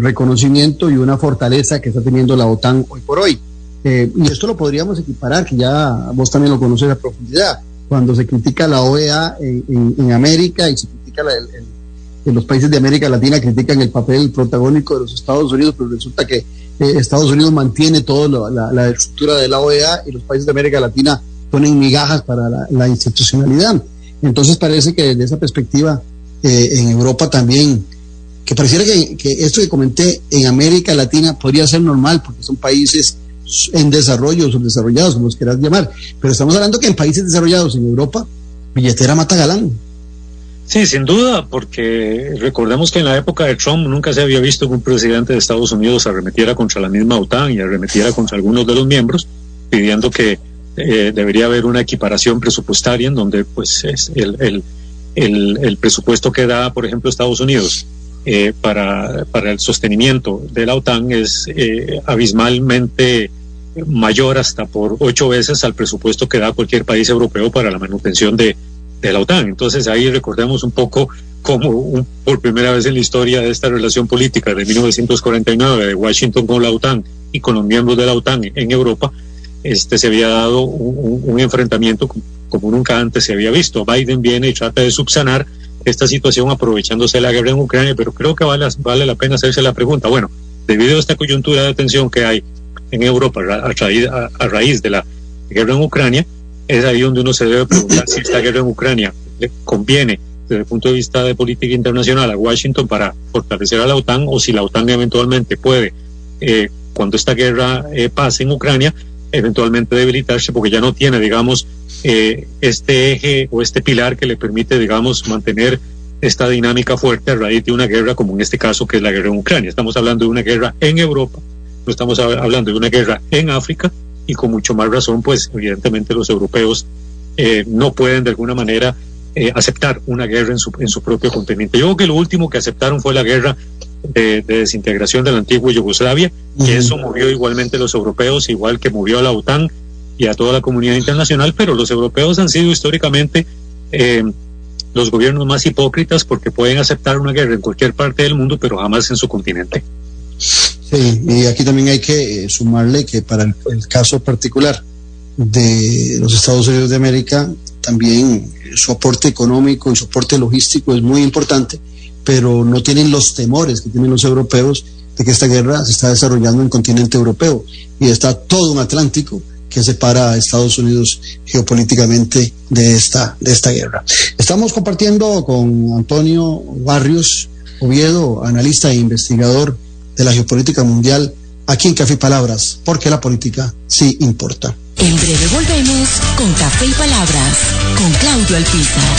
Speaker 1: reconocimiento y una fortaleza que está teniendo la OTAN hoy por hoy. Eh, y esto lo podríamos equiparar, que ya vos también lo conoces a profundidad, cuando se critica la OEA en, América y se critica en los países de América Latina critican el papel protagónico de los Estados Unidos, pero resulta que eh, Estados Unidos mantiene toda la, estructura de la OEA y los países de América Latina ponen migajas para la, institucionalidad. Entonces parece que desde esa perspectiva eh, en Europa también que pareciera que, esto que comenté en América Latina podría ser normal porque son países en desarrollo, subdesarrollados, como los quieras llamar, pero estamos hablando que en países desarrollados, en Europa, billetera mata galán.
Speaker 6: Sí, sin duda, porque recordemos que en la época de Trump nunca se había visto que un presidente de Estados Unidos arremetiera contra la misma OTAN y arremetiera contra algunos de los miembros, pidiendo que eh, debería haber una equiparación presupuestaria en donde pues es el, el, el presupuesto que da, por ejemplo, Estados Unidos eh, para, para, el sostenimiento de la OTAN es eh, abismalmente mayor hasta por ocho veces al presupuesto que da cualquier país europeo para la manutención de, de la OTAN. Entonces ahí recordemos un poco cómo por primera vez en la historia de esta relación política de 1949 de Washington con la OTAN y con los miembros de la OTAN en Europa, este se había dado un, un enfrentamiento como nunca antes se había visto. Biden viene y trata de subsanar esta situación aprovechándose de la guerra en Ucrania, pero creo que vale, vale la pena hacerse la pregunta, bueno, debido a esta coyuntura de tensión que hay en Europa a raíz, de la guerra en Ucrania, es ahí donde uno se debe preguntar si esta guerra en Ucrania le conviene desde el punto de vista de política internacional a Washington para fortalecer a la OTAN o si la OTAN eventualmente puede, eh, cuando esta guerra eh, pase en Ucrania, eventualmente debilitarse porque ya no tiene, digamos, eh, este eje o este pilar que le permite, digamos, mantener esta dinámica fuerte a raíz de una guerra como en este caso que es la guerra en Ucrania. Estamos hablando de una guerra en Europa, no estamos hablando de una guerra en África y con mucho más razón, pues evidentemente los europeos eh, no pueden de alguna manera eh, aceptar una guerra en su, en su propio continente. Yo creo que lo último que aceptaron fue la guerra de, desintegración de la antigua Yugoslavia, y eso movió igualmente los europeos, igual que movió a la OTAN y a toda la comunidad internacional, pero los europeos han sido históricamente eh, los gobiernos más hipócritas porque pueden aceptar una guerra en cualquier parte del mundo, pero jamás en su continente.
Speaker 1: Sí, y aquí también hay que eh, sumarle que para el, caso particular de los Estados Unidos de América, también su aporte económico y su aporte logístico es muy importante, pero no tienen los temores que tienen los europeos de que esta guerra se está desarrollando en el continente europeo y está todo un Atlántico que separa a Estados Unidos geopolíticamente de esta, de esta guerra. Estamos compartiendo con Antonio Barrios Oviedo, analista e investigador de la geopolítica mundial, aquí en Café y Palabras, porque la política sí importa.
Speaker 2: En breve volvemos con Café y Palabras, con Claudio Alpizar.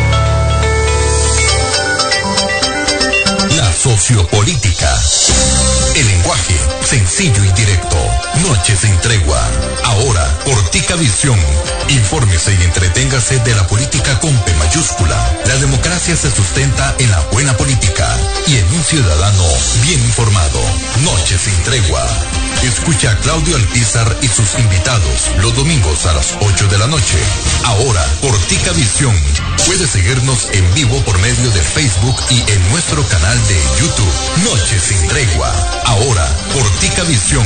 Speaker 3: Sociopolítica. El lenguaje sencillo y directo. Noches sin tregua. Ahora, Portica Visión. Infórmese y entreténgase de la política con P mayúscula. La democracia se sustenta en la buena política y en un ciudadano bien informado. Noches sin tregua. Escucha a Claudio Alpizar y sus invitados los domingos a las 8 de la noche. Ahora, Portica Visión. Puede seguirnos en vivo por medio de Facebook y en nuestro canal de YouTube. Noche sin tregua. Ahora, Portica Visión.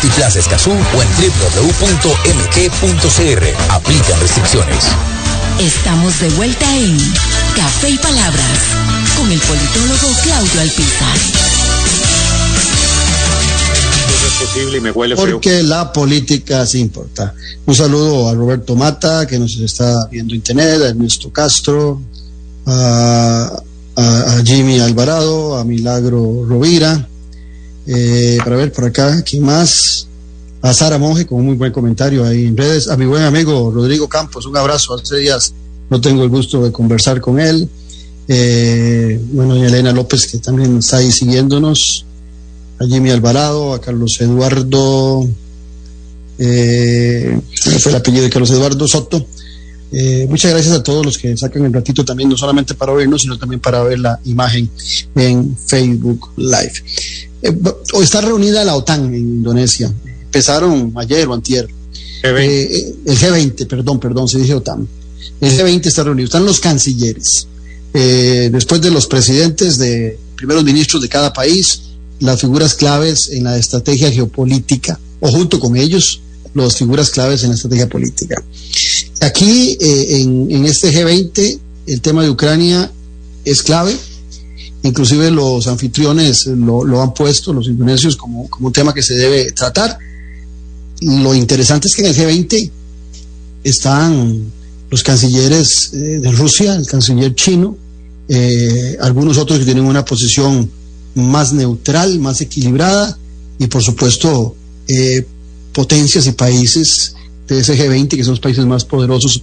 Speaker 4: Multiplaza Escazú o en www.mg.cr. Aplican restricciones.
Speaker 2: Estamos de vuelta en Café y Palabras con el politólogo Claudio Alpizar.
Speaker 6: posible y me huele
Speaker 1: Porque la política sí importa. Un saludo a Roberto Mata, que nos está viendo internet, a Ernesto Castro, a, a Jimmy Alvarado, a Milagro Rovira, eh, para ver por acá, ¿quién más? A Sara Monge con un muy buen comentario ahí en redes. A mi buen amigo Rodrigo Campos, un abrazo. Hace días no tengo el gusto de conversar con él. Eh, bueno, y Elena López, que también está ahí siguiéndonos. A Jimmy Alvarado, a Carlos Eduardo. Eh, fue el apellido de Carlos Eduardo Soto. Eh, muchas gracias a todos los que sacan el ratito también, no solamente para oírnos, sino también para ver la imagen en Facebook Live. Eh, hoy está reunida la OTAN en Indonesia. Empezaron ayer o antier. Eh, el G20, perdón, perdón, se dice OTAN. El G20 está reunido. Están los cancilleres. después de los presidentes de primeros ministros de cada país, las figuras claves en la estrategia geopolítica, o junto con ellos, las figuras claves en la estrategia política. Aquí, eh, en, este G20, el tema de Ucrania es clave. Inclusive los anfitriones lo, han puesto, los indonesios, como, un tema que se debe tratar. Lo interesante es que en el G20 están los cancilleres eh, de Rusia, el canciller chino, eh, algunos otros que tienen una posición más neutral, más equilibrada, y por supuesto potencias y países de ese G20, que son los países más poderosos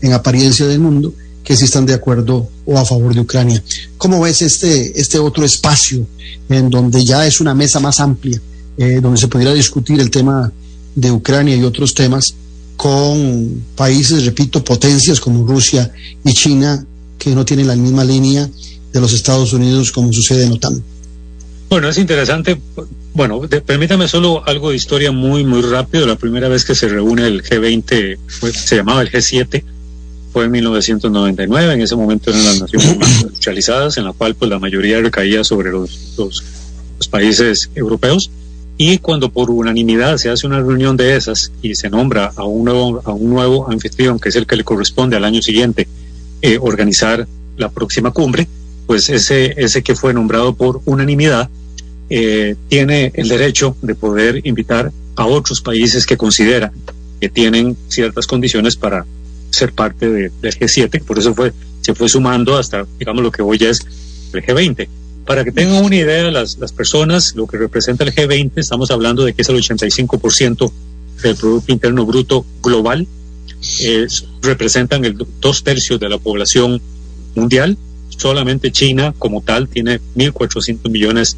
Speaker 1: en apariencia del mundo, que sí están de acuerdo o a favor de Ucrania. ¿Cómo ves este, este otro espacio en donde ya es una mesa más amplia, eh, donde se pudiera discutir el tema de Ucrania y otros temas, con países, repito, potencias como Rusia y China, que no tienen la misma línea de los Estados Unidos como sucede en OTAN.
Speaker 6: Bueno, es interesante. Bueno, permítame solo algo de historia muy, muy rápido. La primera vez que se reúne el G20 se llamaba el G7, fue en 1999. En ese momento eran las naciones más industrializadas, en la cual pues la mayoría recaía sobre los, los, los países europeos. Y cuando por unanimidad se hace una reunión de esas y se nombra a un nuevo, a un nuevo anfitrión, que es el que le corresponde al año siguiente eh, organizar la próxima cumbre, pues ese, ese que fue nombrado por unanimidad eh, tiene el derecho de poder invitar a otros países que considera que tienen ciertas condiciones para ser parte de, del G7, por eso fue, se fue sumando hasta, digamos, lo que hoy es el G20. Para que tengan una idea, las, las personas, lo que representa el G20, estamos hablando de que es el 85% del Producto Interno Bruto global, representan el dos tercios de la población mundial, solamente China como tal tiene 1.400 millones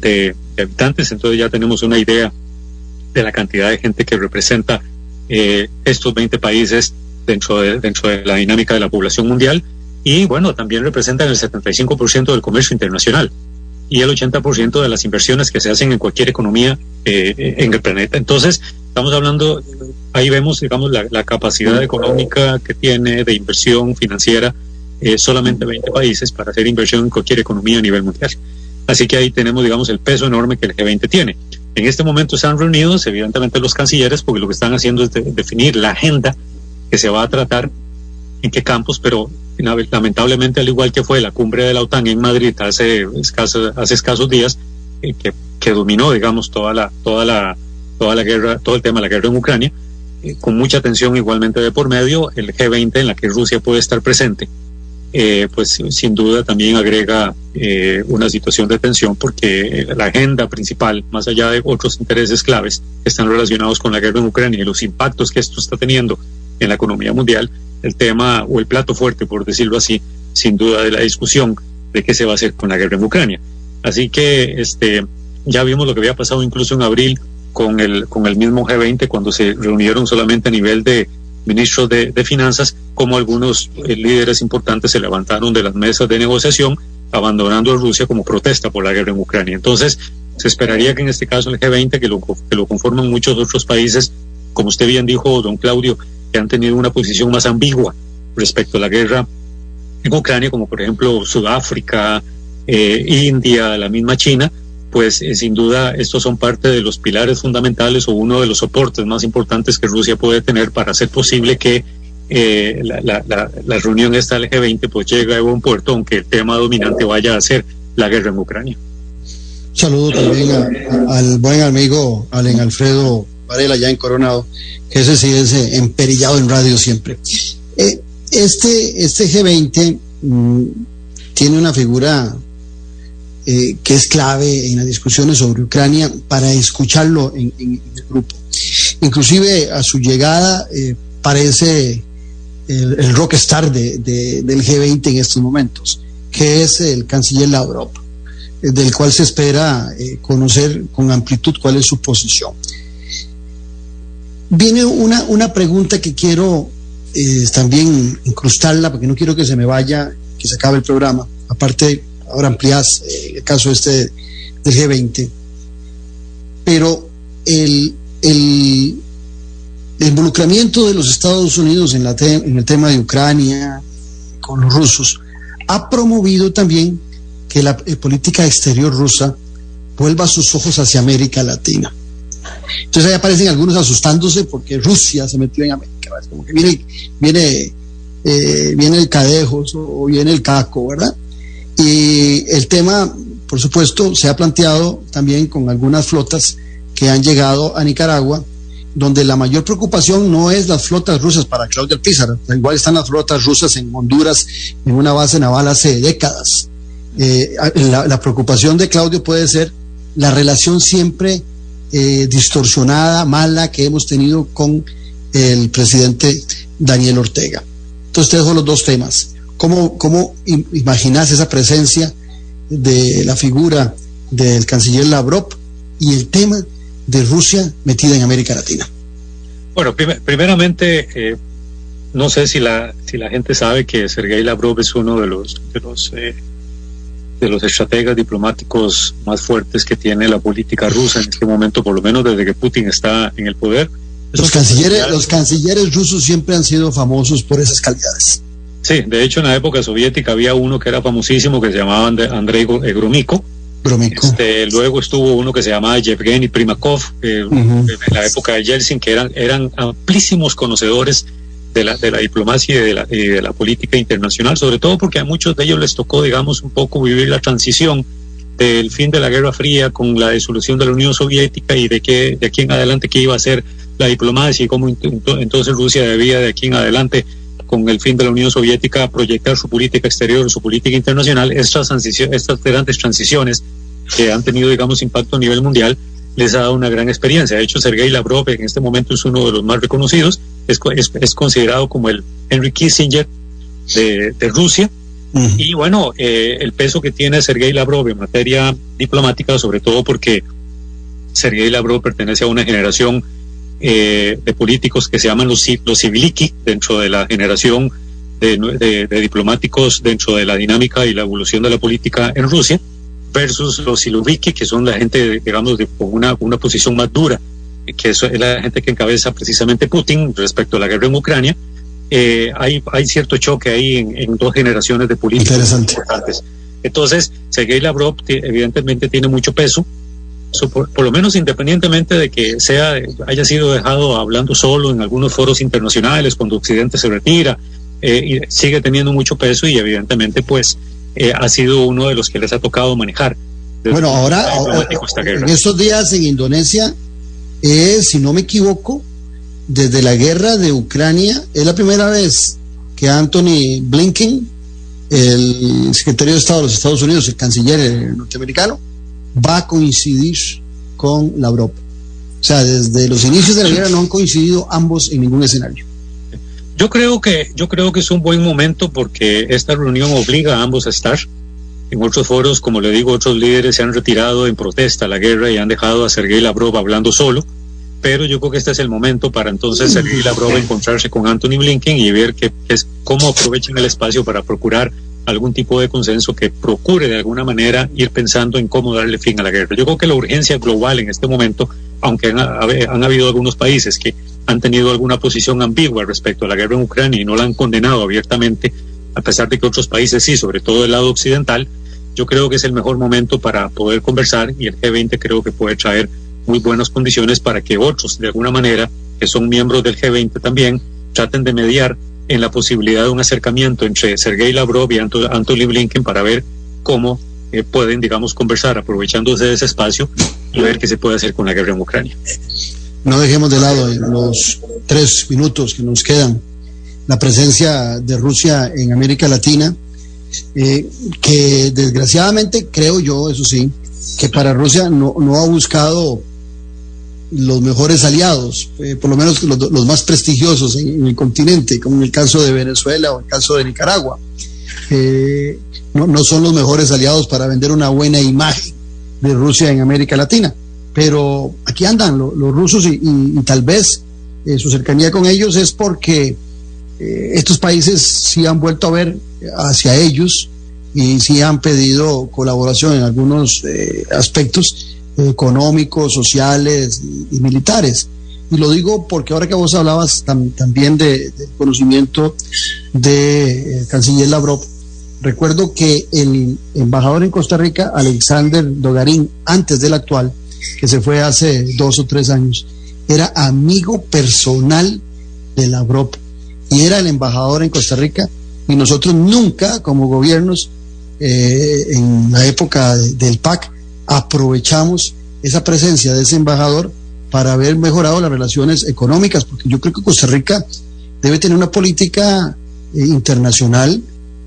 Speaker 6: de, habitantes, entonces ya tenemos una idea de la cantidad de gente que representa eh, estos 20 países dentro de, dentro de la dinámica de la población mundial y bueno, también representan el 75% del comercio internacional y el 80% de las inversiones que se hacen en cualquier economía eh, en el planeta. Entonces, estamos hablando, ahí vemos, digamos, la, la capacidad económica que tiene de inversión financiera eh, solamente 20 países para hacer inversión en cualquier economía a nivel mundial. Así que ahí tenemos, digamos, el peso enorme que el G20 tiene. En este momento están reunidos, evidentemente, los cancilleres, porque lo que están haciendo es definir la agenda que se va a tratar en qué campos, pero lamentablemente, al igual que fue la cumbre de la OTAN en Madrid hace escasos, hace escasos días, eh, que, que, dominó, digamos, toda la, toda la, toda la guerra, todo el tema de la guerra en Ucrania, eh, con mucha tensión igualmente de por medio, el G20 en la que Rusia puede estar presente, eh, pues sin duda también agrega eh, una situación de tensión porque la agenda principal, más allá de otros intereses claves que están relacionados con la guerra en Ucrania y los impactos que esto está teniendo en la economía mundial, el tema o el plato fuerte, por decirlo así, sin duda de la discusión de qué se va a hacer con la guerra en Ucrania. Así que este, ya vimos lo que había pasado incluso en abril con el, con el mismo G20 cuando se reunieron solamente a nivel de ministros de, de Finanzas, como algunos eh, líderes importantes se levantaron de las mesas de negociación, abandonando a Rusia como protesta por la guerra en Ucrania. Entonces, se esperaría que en este caso el G20, que lo, que lo conforman muchos otros países, como usted bien dijo, don Claudio, que han tenido una posición más ambigua respecto a la guerra en Ucrania, como por ejemplo Sudáfrica, eh, India, la misma China, pues eh, sin duda estos son parte de los pilares fundamentales o uno de los soportes más importantes que Rusia puede tener para hacer posible que eh, la, la, la, reunión esta del G20 pues llegue a buen puerto, aunque el tema dominante vaya a ser la guerra en Ucrania.
Speaker 1: Saludo también a, a, al buen amigo Alen Alfredo Varela, ya en Coronado, que ese sí es eh, emperillado en radio siempre. Eh, este, este G20 mmm, tiene una figura eh, que es clave en las discusiones sobre Ucrania para escucharlo en, en el grupo. Inclusive a su llegada eh, parece el, el rockstar de, de, del G20 en estos momentos, que es el canciller Lavrov, eh, del cual se espera eh, conocer con amplitud cuál es su posición. Viene una, una pregunta que quiero eh, también incrustarla, porque no quiero que se me vaya, que se acabe el programa, aparte ahora amplias eh, el caso este del G20, pero el, el, involucramiento de los Estados Unidos en, la en el tema de Ucrania con los rusos ha promovido también que la eh, política exterior rusa vuelva sus ojos hacia América Latina. Entonces ahí aparecen algunos asustándose porque Rusia se metió en América, ¿verdad? como que viene, viene, eh, viene el Cadejos o viene el Caco, ¿verdad? Y el tema, por supuesto, se ha planteado también con algunas flotas que han llegado a Nicaragua, donde la mayor preocupación no es las flotas rusas para Claudia Pizarro, igual están las flotas rusas en Honduras en una base naval hace décadas. Eh, la, la, preocupación de Claudio puede ser la relación siempre eh, distorsionada, mala que hemos tenido con el presidente Daniel Ortega. Entonces te dejo los dos temas. ¿Cómo, cómo imaginas esa presencia de la figura del canciller Lavrov y el tema de Rusia metida en América Latina?
Speaker 6: Bueno, primeramente, eh, no sé si la, si la gente sabe que Sergei Lavrov es uno de los, de los, eh, de los estrategas diplomáticos más fuertes que tiene la política rusa en este momento, por lo menos desde que Putin está en el poder.
Speaker 1: Los cancilleres, los cancilleres rusos siempre han sido famosos por esas calidades.
Speaker 6: Sí, de hecho en la época soviética había uno que era famosísimo que se llamaba Andrei Gromyko. Este, luego estuvo uno que se llamaba Yevgeny Primakov, en la época de Yeltsin, que eran, eran amplísimos conocedores de la, diplomacia y de la, política internacional, sobre todo porque a muchos de ellos les tocó, digamos, un poco vivir la transición del fin de la Guerra Fría con la disolución de la Unión Soviética y de que de aquí en adelante qué iba a ser la diplomacia y cómo entonces Rusia debía de aquí en adelante con el fin de la Unión Soviética proyectar su política exterior, su política internacional, estas, estas grandes transiciones que han tenido, digamos, impacto a nivel mundial, les ha dado una gran experiencia. De hecho, Sergei Lavrov en este momento es uno de los más reconocidos, es, es, considerado como el Henry Kissinger de, Rusia. Y bueno, eh, el peso que tiene Sergei Lavrov en materia diplomática, sobre todo porque Sergei Lavrov pertenece a una generación eh, de políticos que se llaman los, los civiliki dentro de la generación de, diplomáticos dentro de la dinámica y la evolución de la política en Rusia versus los siluviki que son la gente, digamos, de, con una, una posición más dura, que es la gente que encabeza precisamente Putin respecto a la guerra en Ucrania. Eh, hay, hay cierto choque ahí en, dos generaciones de políticos importantes. Entonces, Sergei Lavrov evidentemente tiene mucho peso, por, lo menos independientemente de que sea haya sido dejado hablando solo en algunos foros internacionales cuando Occidente se retira, eh, y sigue teniendo mucho peso y evidentemente pues eh, ha sido uno de los que les ha tocado manejar.
Speaker 1: Bueno, ahora, en estos días en Indonesia, es, si no me equivoco, desde la guerra de Ucrania, es la primera vez que Anthony Blinken, el secretario de Estado de los Estados Unidos, el canciller norteamericano, va a coincidir con la Europa. O sea, desde los inicios de la guerra no han coincidido ambos en ningún escenario.
Speaker 6: Yo creo que yo creo que es un buen momento porque esta reunión obliga a ambos a estar. En otros foros, como le digo, otros líderes se han retirado en protesta a la guerra y han dejado a Sergei Lavrov hablando solo. Pero yo creo que este es el momento para entonces Sergei Lavrov encontrarse con Anthony Blinken y ver que es cómo aprovechan el espacio para procurar algún tipo de consenso que procure de alguna manera ir pensando en cómo darle fin a la guerra. Yo creo que la urgencia global en este momento, aunque han, han, habido algunos países que han tenido alguna posición ambigua respecto a la guerra en Ucrania y no la han condenado abiertamente, a pesar de que otros países sí, sobre todo el lado occidental, yo creo que es el mejor momento para poder conversar y el G20 creo que puede traer muy buenas condiciones para que otros, de alguna manera, que son miembros del G20 también, traten de mediar en la posibilidad de un acercamiento entre Sergei Lavrov y Anthony Blinken para ver cómo eh, pueden, digamos, conversar aprovechándose de ese espacio y ver qué se puede hacer con la guerra en Ucrania.
Speaker 1: No dejemos de lado en los tres minutos que nos quedan la presencia de Rusia en América Latina, eh, que desgraciadamente creo yo, eso sí, que para Rusia no, no ha buscado los mejores aliados, eh, por lo menos los, más prestigiosos en, el continente, como en el caso de Venezuela o el caso de Nicaragua. Eh, no, son los mejores aliados para vender una buena imagen de Rusia en América Latina. Pero aquí andan los rusos y, tal vez su cercanía con ellos es porque estos países sí han vuelto a ver hacia ellos y sí han pedido colaboración en algunos aspectos económicos, sociales y, militares. Y lo digo porque ahora que vos hablabas también de, conocimiento de eh, canciller Lavrov, recuerdo que el embajador en Costa Rica, Alexander Dogarín, antes del actual, que se fue hace dos o tres años, era amigo personal de Lavrov y era el embajador en Costa Rica y nosotros nunca como gobiernos eh, en la época del PAC aprovechamos esa presencia de ese embajador para haber mejorado las relaciones económicas, porque yo creo que Costa Rica debe tener una política eh, internacional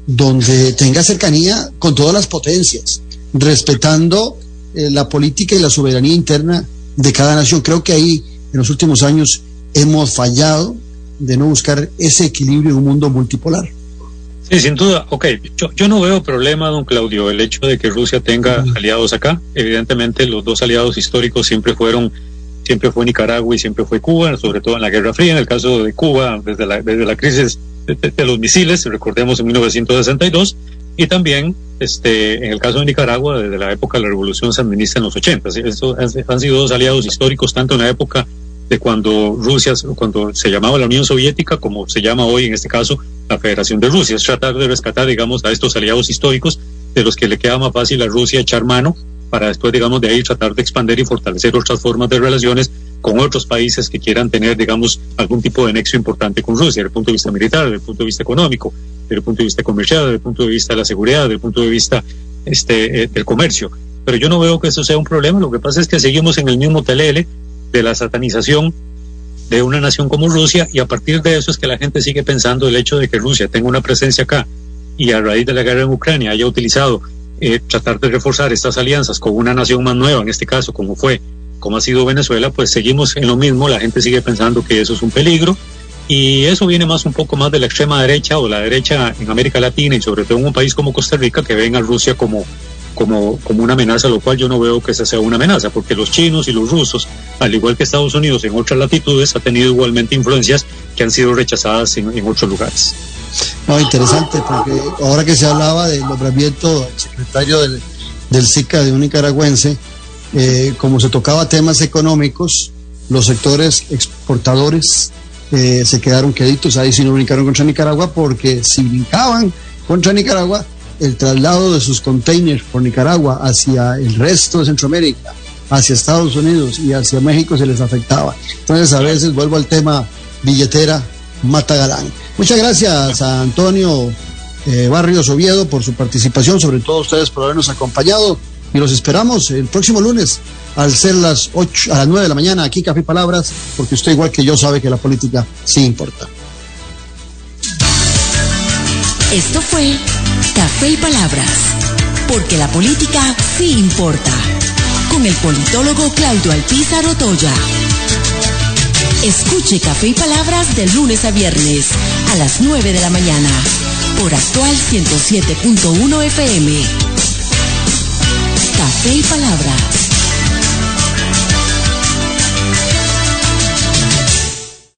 Speaker 1: donde tenga cercanía con todas las potencias, respetando eh, la política y la soberanía interna de cada nación. Creo que ahí en los últimos años hemos fallado de no buscar ese equilibrio en un mundo multipolar.
Speaker 6: Sí, sin duda. Ok, yo, yo no veo problema, don Claudio, el hecho de que Rusia tenga aliados acá. Evidentemente, los dos aliados históricos siempre fueron siempre fue Nicaragua y siempre fue Cuba, sobre todo en la Guerra Fría. En el caso de Cuba, desde la, desde la crisis de, los misiles, recordemos en 1962, y también este, en el caso de Nicaragua, desde la época de la Revolución Sandinista en los 80. Estos han sido dos aliados históricos, tanto en la época de cuando Rusia, cuando se llamaba la Unión Soviética, como se llama hoy en este caso la Federación de Rusia. Es tratar de rescatar, digamos, a estos aliados históricos de los que le queda más fácil a Rusia echar mano para después, digamos, de ahí tratar de expandir y fortalecer otras formas de relaciones con otros países que quieran tener, digamos, algún tipo de nexo importante con Rusia, desde el punto de vista militar, desde el punto de vista económico, desde el punto de vista comercial, desde el punto de vista de la seguridad, desde el punto de vista este, eh, del comercio. Pero yo no veo que eso sea un problema, lo que pasa es que seguimos en el mismo telele de la satanización de una nación como Rusia y a partir de eso es que la gente sigue pensando el hecho de que Rusia tenga una presencia acá y a raíz de la guerra en Ucrania haya utilizado eh, tratar de reforzar estas alianzas con una nación más nueva, en este caso, como fue, como ha sido Venezuela, pues seguimos en lo mismo, la gente sigue pensando que eso es un peligro y eso viene más un poco más de la extrema derecha o la derecha en América Latina y sobre todo en un país como Costa Rica que ven a Rusia como como, como una amenaza, lo cual yo no veo que esa sea una amenaza, porque los chinos y los rusos, al igual que Estados Unidos en otras latitudes, ha tenido igualmente influencias que han sido rechazadas en, en otros lugares.
Speaker 1: No, interesante, porque ahora que se hablaba del nombramiento del secretario del, del SICA de un nicaragüense, eh, como se tocaba temas económicos, los sectores exportadores eh, se quedaron queditos ahí si no brincaron contra Nicaragua, porque si brincaban contra Nicaragua, el traslado de sus containers por Nicaragua hacia el resto de Centroamérica, hacia Estados Unidos y hacia México se les afectaba. Entonces a veces vuelvo al tema billetera Mata Galán. Muchas gracias a Antonio eh, Barrios Oviedo por su participación, sobre todo a ustedes por habernos acompañado y los esperamos el próximo lunes al ser las 8 a las 9 de la mañana aquí Café Palabras, porque usted igual que yo sabe que la política sí importa.
Speaker 2: Esto fue Café y Palabras, porque la política sí importa, con el politólogo Claudio Alpizar Otoya. Escuche Café y Palabras de lunes a viernes a las 9 de la mañana por actual 107.1 FM. Café y Palabras.